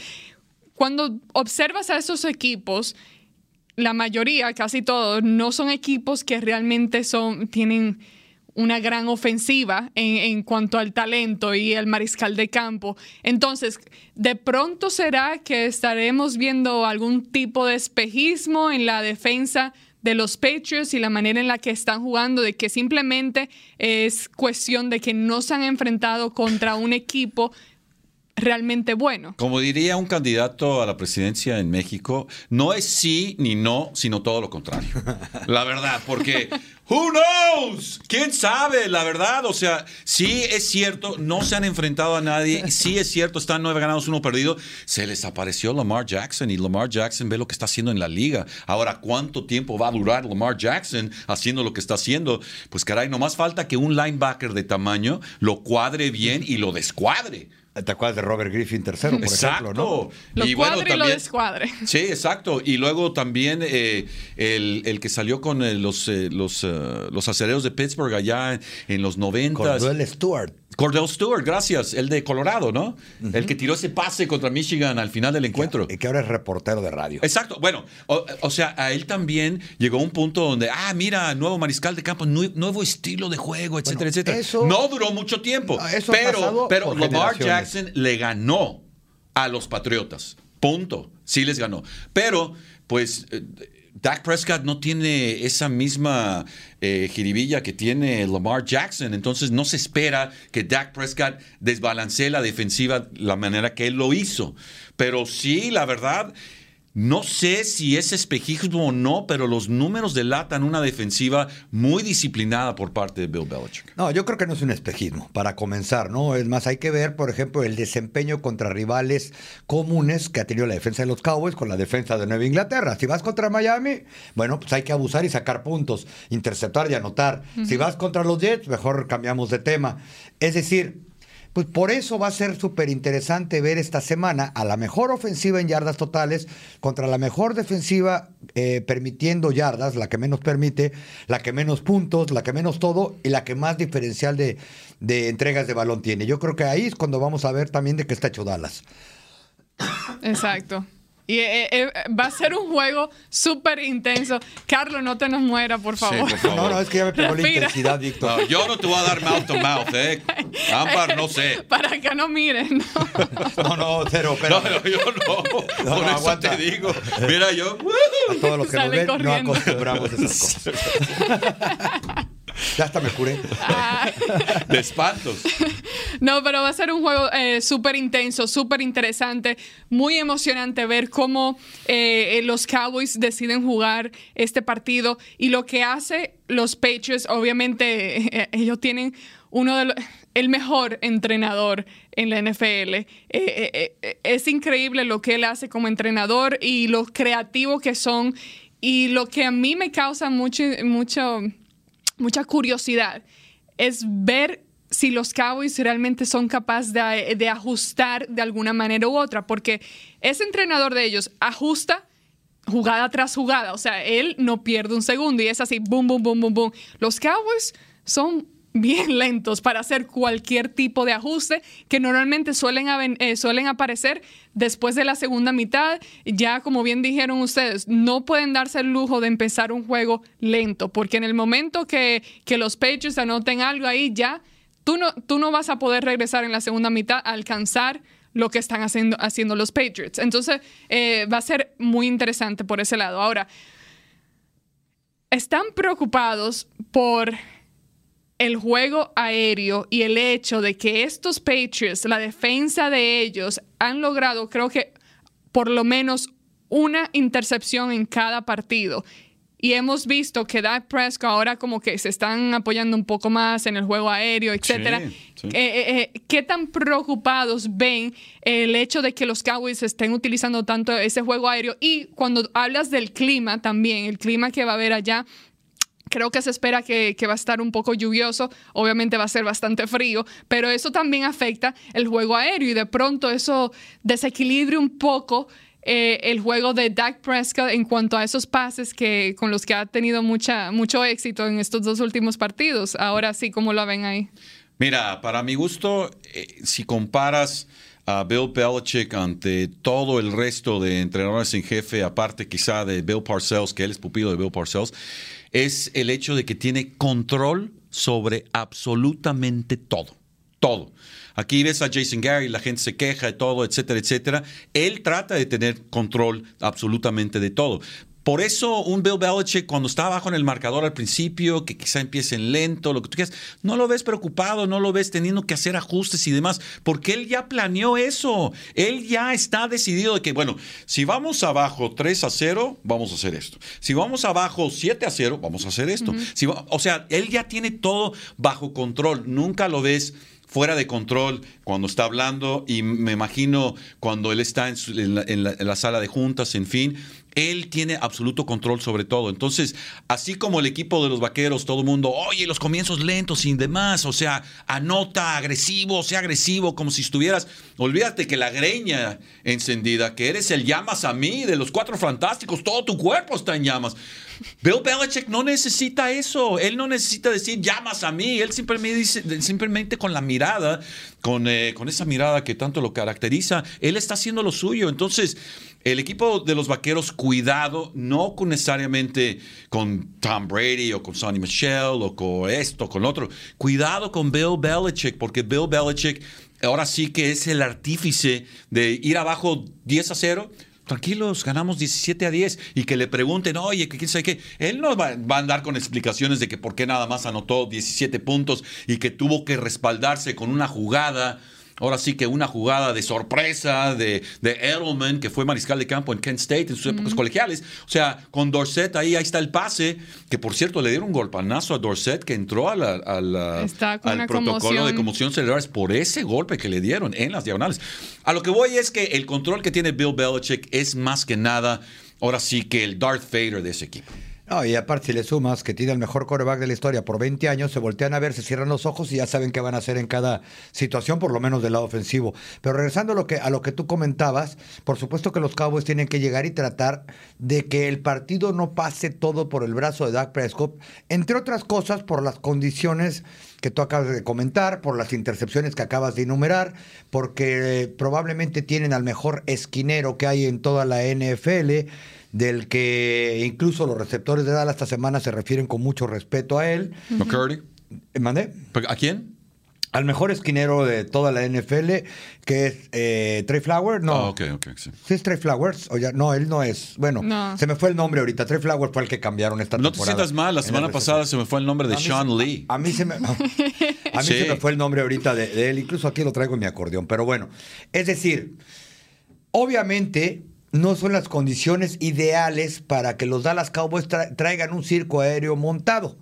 Cuando observas a esos equipos, la mayoría, casi todos, no son equipos que realmente son tienen una gran ofensiva en, en cuanto al talento y el mariscal de campo. Entonces, de pronto será que estaremos viendo algún tipo de espejismo en la defensa de los Patriots y la manera en la que están jugando, de que simplemente es cuestión de que no se han enfrentado contra un equipo realmente bueno.
Como diría un candidato a la presidencia en México, no es sí ni no, sino todo lo contrario. La verdad, porque who knows? ¿Quién sabe? La verdad, o sea, sí es cierto, no se han enfrentado a nadie, sí es cierto, están nueve ganados, uno perdido. Se les apareció Lamar Jackson y Lamar Jackson ve lo que está haciendo en la liga. Ahora, ¿cuánto tiempo va a durar Lamar Jackson haciendo lo que está haciendo? Pues caray, nomás falta que un linebacker de tamaño lo cuadre bien y lo descuadre.
¿Te acuerdas de Robert Griffin tercero, por
Exacto.
ejemplo? ¿no?
Lo
Y bueno,
cuadre y lo
también-
descuadre.
Sí, exacto. Y luego también eh, el, el que salió con eh, los, eh, los, eh, los acereros de Pittsburgh allá en, en los 90.
Cordell Stewart.
Cordell Stewart, gracias. El de Colorado, ¿no? El que tiró ese pase contra Michigan al final del encuentro.
Y que ahora es reportero de radio.
Exacto. Bueno, o, o sea, a él también llegó un punto donde, ah, mira, nuevo mariscal de campo, nue- nuevo estilo de juego, etcétera, etcétera.
eso-
no duró mucho tiempo.
Ah, eso
pero pero Lamar. Jackson le ganó a los Patriotas. Punto. Sí les ganó. Pero, pues. eh, Dak Prescott no tiene esa misma eh, jiribilla que tiene Lamar Jackson, entonces no se espera que Dak Prescott desbalancee la defensiva la manera que él lo hizo. Pero sí, la verdad, no sé si es espejismo o no, pero los números delatan una defensiva muy disciplinada por parte de Bill Belichick.
No, yo creo que no es un espejismo, para comenzar, ¿no? Es más, hay que ver, por ejemplo, el desempeño contra rivales comunes que ha tenido la defensa de los Cowboys con la defensa de Nueva Inglaterra. Si vas contra Miami, bueno, pues hay que abusar y sacar puntos, interceptar y anotar. Si vas contra los Jets, mejor cambiamos de tema. Es decir, pues por eso va a ser súper interesante ver esta semana a la mejor ofensiva en yardas totales contra la mejor defensiva eh, permitiendo yardas, la que menos permite, la que menos puntos, la que menos todo y la que más diferencial de, de entregas de balón tiene. Yo creo que ahí es cuando vamos a ver también de qué está hecho Dallas.
Exacto. Y eh, eh, va a ser un juego súper intenso. Carlos, no te nos muera, por favor.
por favor.
No, no, es que ya me pegó la intensidad, Víctor.
No, yo no te voy a dar mouth to mouth, ¿eh? Ámbar, no sé.
Para que no miren. ¿no?
No, no, cero, pero
No, no, yo no.
No,
Por
no,
eso
aguanta.
te digo. Mira, yo.
a todos los que nos ven
corriendo.
no acostumbramos a esas cosas. ya hasta me curé.
De espantos.
No, pero va a ser un juego eh, súper intenso, súper interesante, muy emocionante ver cómo eh, los Cowboys deciden jugar este partido y lo que hace los Patriots, obviamente eh, ellos tienen uno de los, el mejor entrenador en la NFL. Eh, eh, eh, es increíble lo que él hace como entrenador y lo creativo que son y lo que a mí me causa mucho, mucho mucha curiosidad es ver si los Cowboys realmente son capaces de, de ajustar de alguna manera u otra, porque ese entrenador de ellos ajusta jugada tras jugada, o sea, él no pierde un segundo y es así, boom, boom, boom, boom, boom. Los Cowboys son bien lentos para hacer cualquier tipo de ajuste que normalmente suelen, eh, suelen aparecer después de la segunda mitad. Ya como bien dijeron ustedes, no pueden darse el lujo de empezar un juego lento, porque en el momento que, que los Patriots anoten algo ahí, ya tú no, tú no vas a poder regresar en la segunda mitad a alcanzar lo que están haciendo, haciendo los Patriots. Entonces, eh, va a ser muy interesante por ese lado. Ahora, están preocupados por el juego aéreo y el hecho de que estos Patriots, la defensa de ellos, han logrado, creo que, por lo menos una intercepción en cada partido. Y hemos visto que Dak Prescott ahora como que se están apoyando un poco más en el juego aéreo, etcétera.
Sí, sí.
Eh, eh, eh, ¿Qué tan preocupados ven el hecho de que los Cowboys estén utilizando tanto ese juego aéreo? Y cuando hablas del clima también, el clima que va a haber allá, Creo que se espera que, va a estar un poco lluvioso, obviamente va a ser bastante frío, pero eso también afecta el juego aéreo y de pronto eso desequilibra un poco eh, el juego de Dak Prescott en cuanto a esos pases que, con los que ha tenido mucha, mucho éxito en estos dos últimos partidos. Ahora sí, ¿cómo lo ven ahí?
Mira, para mi gusto, eh, si comparas a Bill Belichick ante todo el resto de entrenadores en jefe, aparte quizá de Bill Parcells, que él es pupilo de Bill Parcells, es el hecho de que tiene control sobre absolutamente todo. Todo. Aquí ves a Jason Gary, la gente se queja de todo, etcétera, etcétera. Él trata de tener control absolutamente de todo. Por eso un Bill Belichick cuando está abajo en el marcador al principio, que quizá empiecen lento, lo que tú quieras, no lo ves preocupado, no lo ves teniendo que hacer ajustes y demás, porque él ya planeó eso. Él ya está decidido de que, bueno, si vamos abajo 3 a 0, vamos a hacer esto. Si vamos abajo 7 a 0, vamos a hacer esto. Si va- o sea, él ya tiene todo bajo control. Nunca lo ves fuera de control cuando está hablando y me imagino cuando él está en, su- en la, en la- en la sala de juntas, en fin. Él tiene absoluto control sobre todo. Entonces, así como el equipo de los vaqueros, todo el mundo, oye, los comienzos lentos sin demás, o sea, anota, agresivo, sea agresivo, como si estuvieras. Olvídate que la greña encendida, que eres el llamas a mí de los cuatro fantásticos, todo tu cuerpo está en llamas. Bill Belichick no necesita eso. Él no necesita decir llamas a mí. Él simplemente con la mirada, con, eh, con esa mirada que tanto lo caracteriza, él está haciendo lo suyo. Entonces, el equipo de los vaqueros, cuidado, no necesariamente con Tom Brady o con Sonny Michel o con esto, con otro. Cuidado con Bill Belichick, porque Bill Belichick ahora sí que es el artífice de ir abajo 10 a 0. Tranquilos, ganamos 17 a 10 y que le pregunten, oye, quién sabe qué. Él no va, va a andar con explicaciones de que por qué nada más anotó 17 puntos y que tuvo que respaldarse con una jugada. Ahora sí que una jugada de sorpresa de, de Edelman, que fue mariscal de campo en Kent State en sus épocas colegiales. O sea, con Dorset ahí, ahí está el pase, que por cierto le dieron un golpanazo a Dorset que entró a la- a al protocolo
conmoción.
de conmoción cerebral es por ese golpe que le dieron en las diagonales. A lo que voy es que el control que tiene Bill Belichick es más que nada, ahora sí que el Darth Vader de ese equipo.
No, y aparte, si le sumas que tiene el mejor coreback de la historia por 20 años, se voltean a ver, se cierran los ojos y ya saben qué van a hacer en cada situación, por lo menos del lado ofensivo. Pero regresando a lo que, a lo que tú comentabas, por supuesto que los Cowboys tienen que llegar y tratar de que el partido no pase todo por el brazo de Dak Prescott, entre otras cosas por las condiciones que tú acabas de comentar, por las intercepciones que acabas de enumerar, porque probablemente tienen al mejor esquinero que hay en toda la NFL, del que incluso los receptores de Dallas esta semana se refieren con mucho respeto a él.
McCurdy.
¿Mandé?
¿A quién?
Al mejor esquinero de toda la NFL, que es eh, Trey Flowers. No,
Ah, ok, ok, sí.
¿Sí es Trey Flowers? O ya, no, él no es. Bueno,
No.
se me fue el nombre ahorita. Trey Flowers fue el que cambiaron esta
No te
temporada.
sientas mal, la semana pasada se me fue el nombre de Sean
se-
Lee.
A mí se me, a mí
Sí.
se me fue el nombre ahorita de, de él. Incluso aquí lo traigo en mi acordeón. Pero bueno, es decir, obviamente no son las condiciones ideales para que los Dallas Cowboys tra- traigan un circo aéreo montado.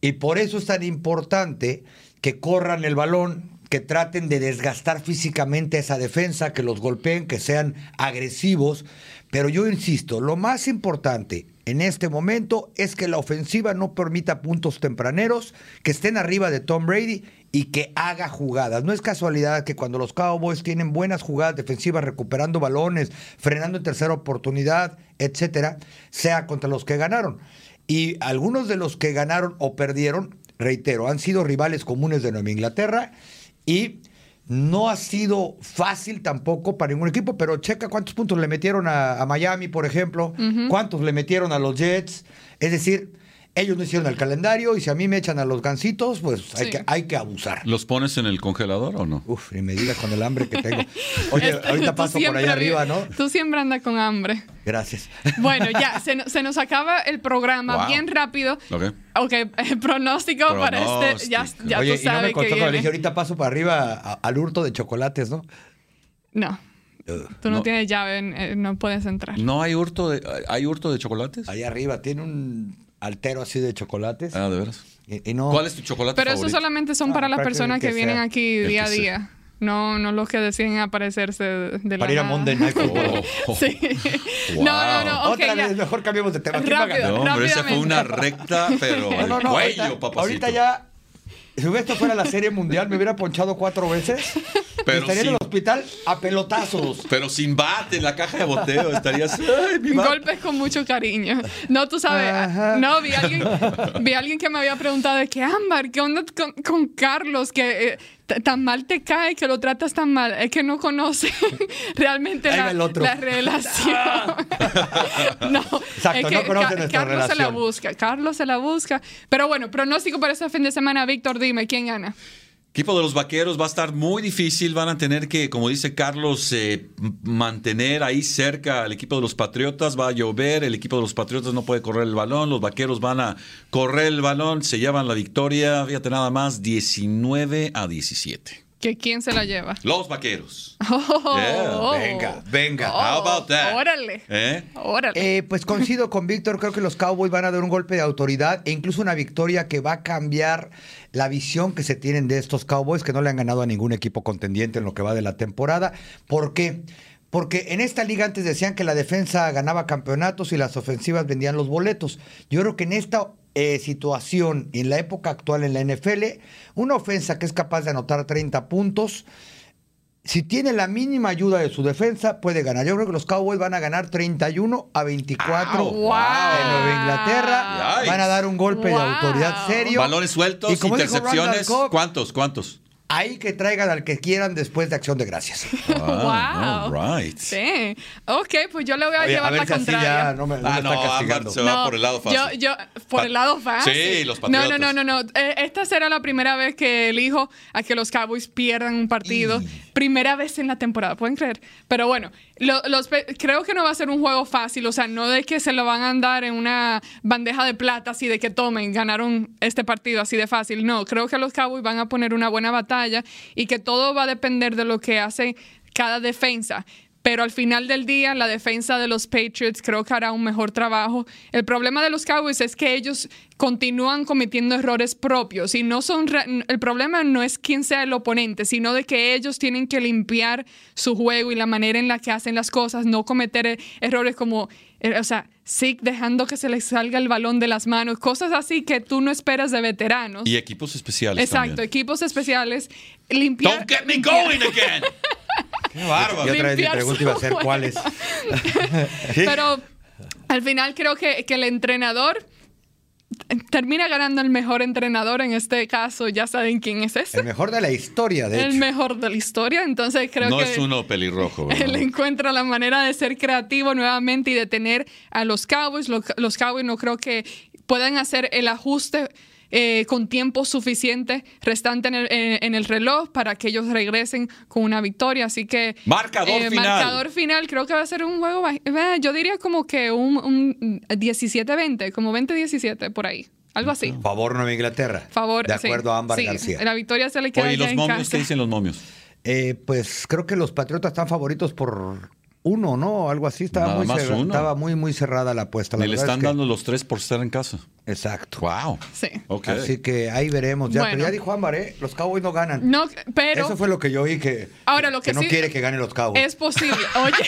Y por eso es tan importante que corran el balón, que traten de desgastar físicamente esa defensa, que los golpeen, que sean agresivos. Pero yo insisto, lo más importante en este momento es que la ofensiva no permita puntos tempraneros, que estén arriba de Tom Brady y que haga jugadas. No es casualidad que cuando los Cowboys tienen buenas jugadas defensivas, recuperando balones, frenando en tercera oportunidad, etcétera, sea contra los que ganaron. Y algunos de los que ganaron o perdieron, reitero, han sido rivales comunes de Nueva Inglaterra y no ha sido fácil tampoco para ningún equipo, pero checa cuántos puntos le metieron a, a Miami, por ejemplo, cuántos le metieron a los Jets. Es decir, ellos no hicieron el calendario y si a mí me echan a los gancitos, pues hay,
Sí.
que, hay que abusar.
¿Los pones en el congelador o no?
Uf, ni me digas con el hambre que tengo. Oye,
Este,
ahorita paso por allá arriba, ¿no?
Tú siempre andas con hambre.
Gracias.
Bueno, ya, se, no- se nos acaba el programa
Wow.
bien rápido.
Ok.
Ok, el pronóstico, para este, ya, ya
Oye,
tú
y no me
sabes que viene.
dije, ahorita paso para arriba a- al hurto de chocolates, ¿no?
No, tú no,
No.
tienes llave, eh, no puedes entrar.
¿No hay hurto de, hay hurto de chocolates?
Allá arriba tiene un altero así de chocolates.
Ah, de veras.
y, y no,
¿Cuál es tu chocolate
Pero eso
favorito?
solamente son
Ah,
para las personas que,
que
vienen aquí
El
día a
sea.
día. No, no los que deciden aparecerse de, la
Para ir a. Monday Night Football.
Oh.
Sí.
Wow.
No, no, no. ok,
Otra
ya.
vez, mejor cambiemos de tema. ¿Quién va a
Rápido.
No, hombre, esa fue una recta, pero
No,
al
no, no,
cuello,
ahorita,
papacito.
ahorita ya, si esto fuera la serie mundial, me hubiera ponchado cuatro veces.
Pero
estaría en el hospital a pelotazos.
Pero sin bate en la caja de boteo estarías. ¡Ay, mi bate!
Golpes con mucho cariño. No, tú sabes.
Ajá.
No, vi a alguien, vi a alguien que me había preguntado de que, Ámbar, ¿qué onda con, con Carlos? Que eh, tan mal te cae, que lo tratas tan mal. Es que no conoce realmente la,
el otro.
la relación. no,
Exacto,
es
no
que
conoce
Ca-
nuestra
Carlos se la busca. Carlos se la busca. Pero bueno, pronóstico para este fin de semana. Víctor, dime, ¿quién gana?
Equipo de los vaqueros va a estar muy difícil. Van a tener que, como dice Carlos, eh, mantener ahí cerca al equipo de los patriotas. Va a llover. El equipo de los patriotas no puede correr el balón. Los vaqueros van a correr el balón. Se llevan la victoria. Fíjate nada más, 19 a 17.
¿Que quién se la lleva?
Los vaqueros.
Oh,
Yeah.
oh.
Venga, venga.
How about that?
Órale.
¿Eh?
Órale.
Eh, pues coincido con Víctor, creo que los Cowboys van a dar un golpe de autoridad e incluso una victoria que va a cambiar la visión que se tienen de estos Cowboys, que no le han ganado a ningún equipo contendiente en lo que va de la temporada. ¿Por qué? Porque en esta liga antes decían que la defensa ganaba campeonatos y las ofensivas vendían los boletos. Yo creo que en esta eh, situación y en la época actual en la NFL, una ofensa que es capaz de anotar 30 puntos, si tiene la mínima ayuda de su defensa, puede ganar. Yo creo que los Cowboys van a ganar 31 a 24
Au,
en
wow.
Nueva Inglaterra. Van a dar un golpe
Wow.
de autoridad serio.
Balones sueltos,
Y como
intercepciones.
Cobb,
¿Cuántos? ¿Cuántos?
Ahí que traigan al que quieran después de acción de gracias.
Ah,
wow.
all right.
Sí. Ok, pues yo le voy a
Oye,
llevar
a ver
la
si así
contraria.
ya no me, no
Ah,
me
no,
está castigando.
se va por el lado fácil.
Yo, yo, por
Pa-
el lado fácil.
Sí, los
No, no,
Patriotas.
no, no, no. Eh, Esta será la primera vez que elijo a que los Cowboys pierdan un partido. Primera vez en la temporada, ¿pueden creer? Pero bueno, lo- los, creo que no va a ser un juego fácil. O sea, no de que se lo van a andar en una bandeja de plata así de que tomen, ganaron este partido así de fácil. No, creo que los Cowboys van a poner una buena batalla y que todo va a depender de lo que hace cada defensa. Pero al final del día, la defensa de los Patriots creo que hará un mejor trabajo. El problema de los Cowboys es que ellos continúan cometiendo errores propios y no son el problema no es quién sea el oponente, sino de que ellos tienen que limpiar su juego y la manera en la que hacen las cosas, no cometer eh, errores como, o sea, Zeke dejando que se les salga el balón de las manos, cosas así que tú no esperas de veteranos.
Y equipos especiales.
Exacto,
también.
equipos especiales, limpiar.
Don't get me
limpiar-
going again. Qué bárbaro.
Y otra vez mi pregunta iba a ser cuáles.
Pero al final creo que, que el entrenador termina ganando el mejor entrenador. En este caso, ya saben quién es ese.
El mejor de la historia, de
El
hecho.
mejor de la historia. Entonces creo
no
que
es uno pelirrojo. ¿verdad?
él encuentra la manera de ser creativo nuevamente y de tener a los Cowboys. Los, los Cowboys no creo que puedan hacer el ajuste. Eh, con tiempo suficiente restante en el, en- en el reloj para que ellos regresen con una victoria. Así que. eh,
Marcador final.
Marcador final, creo que va a ser un juego. eh, Yo diría como que un, un 17-20, como 20-17, por ahí. Algo así.
Favor Nueva Inglaterra.
Favor.
De
sí,
acuerdo a Ámbar
sí,
García.
La victoria se le queda
Oye, ¿y los
en
momios?
casa.
¿Qué dicen los momios?
Eh, pues creo que los Patriotas están favoritos por uno, ¿no? Algo así. Estaba,
Nada
muy,
más
cerra-
uno.
estaba muy, muy cerrada la apuesta. La
Ni le
es
están
que-
dando los tres por estar en casa.
Exacto.
Wow.
Sí.
Así que ahí veremos. Ya,
Bueno.
pero ya dijo Ámbar, ¿eh? Los Cowboys no ganan.
No, pero.
Eso fue lo que yo oí que,
Ahora, lo que
no
sí-
quiere que ganen los Cowboys.
Es posible. Oye.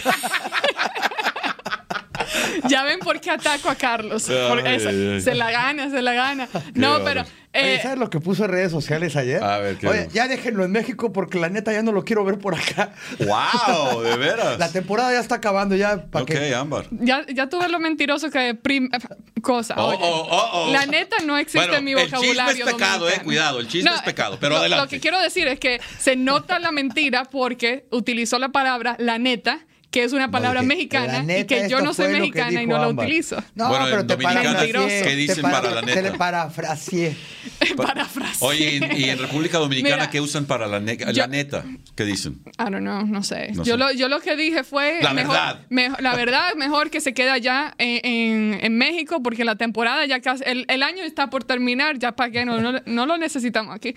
ya ven por qué ataco a Carlos. Por
Ay,
eso.
ay, ay.
Se la gana, se la gana. No, pero.
Oye,
eh,
¿sabes lo que puso en redes sociales ayer?
A ver, ¿qué
Oye, ya déjenlo en México porque la neta ya no lo quiero ver por acá.
¡Wow! ¿De veras?
La temporada ya está acabando ya. ¿para
ok,
qué?
Ámbar.
ya, ya tuve lo mentiroso que. prim- cosa.
Oh,
oye.
oh, oh, oh.
La neta no existe
Bueno,
en mi
el
vocabulario.
chisme es pecado, eh, cuidado, el chisme es pecado, pero
lo,
adelante.
Lo que quiero decir es que se nota la mentira porque utilizó la palabra la neta, que es una palabra mexicana y que yo no soy
que
mexicana y no la utilizo.
No,
Bueno,
pero
en
te
dominicana,
parafraseé,
¿qué
te
dicen
para-
para la
Te le
neta?
parafraseé.
Parafraseo.
Oye, ¿y, y en República Dominicana
Mira,
qué usan para la, ne- la
yo-
neta? ¿Qué dicen?
I don't know, no sé.
No
yo,
sé.
Lo, yo lo que dije fue...
La
mejor-
verdad.
mejor- la verdad, mejor que se quede allá en, en- en México porque la temporada ya casi... El, el año está por terminar, ya para qué, no, no, no lo necesitamos aquí.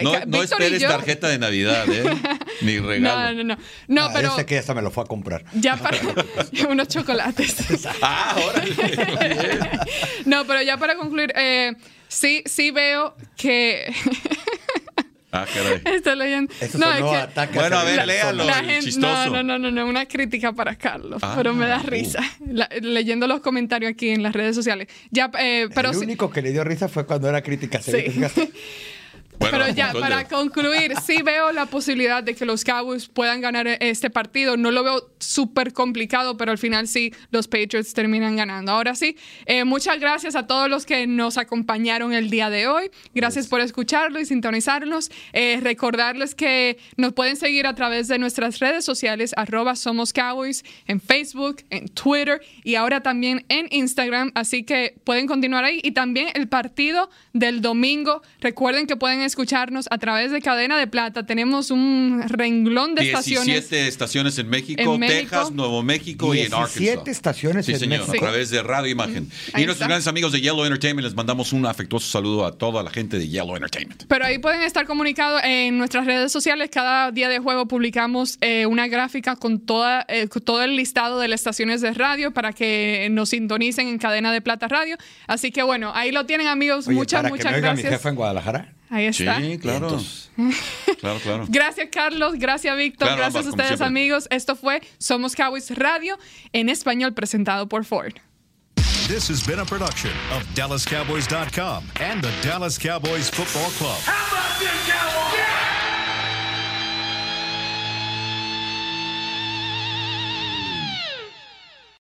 No, no esperes
yo-
tarjeta de Navidad, ¿eh? Ni
No,
regalo.
no, no. No,
Ah,
pero
Yo sé que esta me lo fue a comprar.
ya para... unos chocolates.
Ah, órale.
no, pero ya para concluir, eh, sí, sí veo que...
Ah, caray.
Estoy leyendo.
Eso
no, es que
Bueno, a ver,
cerebral.
léalo.
la gente,
chistoso.
no, no, no, no, no, una crítica para Carlos,
Ah,
pero me da
uh.
risa La- leyendo los comentarios aquí en las redes sociales. Ya, eh, pero
el
sí-
único que le dio risa fue cuando era crítica.
Sí.
Bueno,
Pero ya, para concluir, sí veo la posibilidad de que los Cowboys puedan ganar este partido. No lo veo súper complicado, pero al final sí, los Patriots terminan ganando. Ahora sí, eh, muchas gracias a todos los que nos acompañaron el día de hoy. Gracias por escucharlo y sintonizarnos. Eh, recordarles que nos pueden seguir a través de nuestras redes sociales, arroba Somos Cowboys, en Facebook, en Twitter y ahora también en Instagram. Así que pueden continuar ahí. Y también el partido del domingo. Recuerden que pueden escucharnos a través de Cadena de Plata. Tenemos un renglón de
17
estaciones.
estaciones en México,
En México.
Texas, Nuevo México y en
17
Arkansas.
estaciones
Sí,
en
señor,
México.
a través de Radio Imagen.
Ahí
y nuestros
está.
grandes amigos de Yellow Entertainment les mandamos un afectuoso saludo a toda la gente de Yellow Entertainment.
Pero ahí pueden estar comunicados en nuestras redes sociales. Cada día de juego publicamos eh, una gráfica con, toda, eh, todo el listado de las estaciones de radio para que nos sintonicen en Cadena de Plata Radio. Así que bueno, ahí lo tienen amigos.
Oye,
muchas,
para
muchas
que me oiga mi
gracias.
jefa en Guadalajara.
Ahí
Sí,
está.
claro.
Entonces-
claro, claro.
Gracias Carlos, gracias Víctor,
Claro,
gracias
ambas,
a ustedes amigos. Esto fue Somos Cowboys Radio en español presentado por Ford.
This has been a production of DallasCowboys.com and the Dallas Cowboys Football Club.
How about this,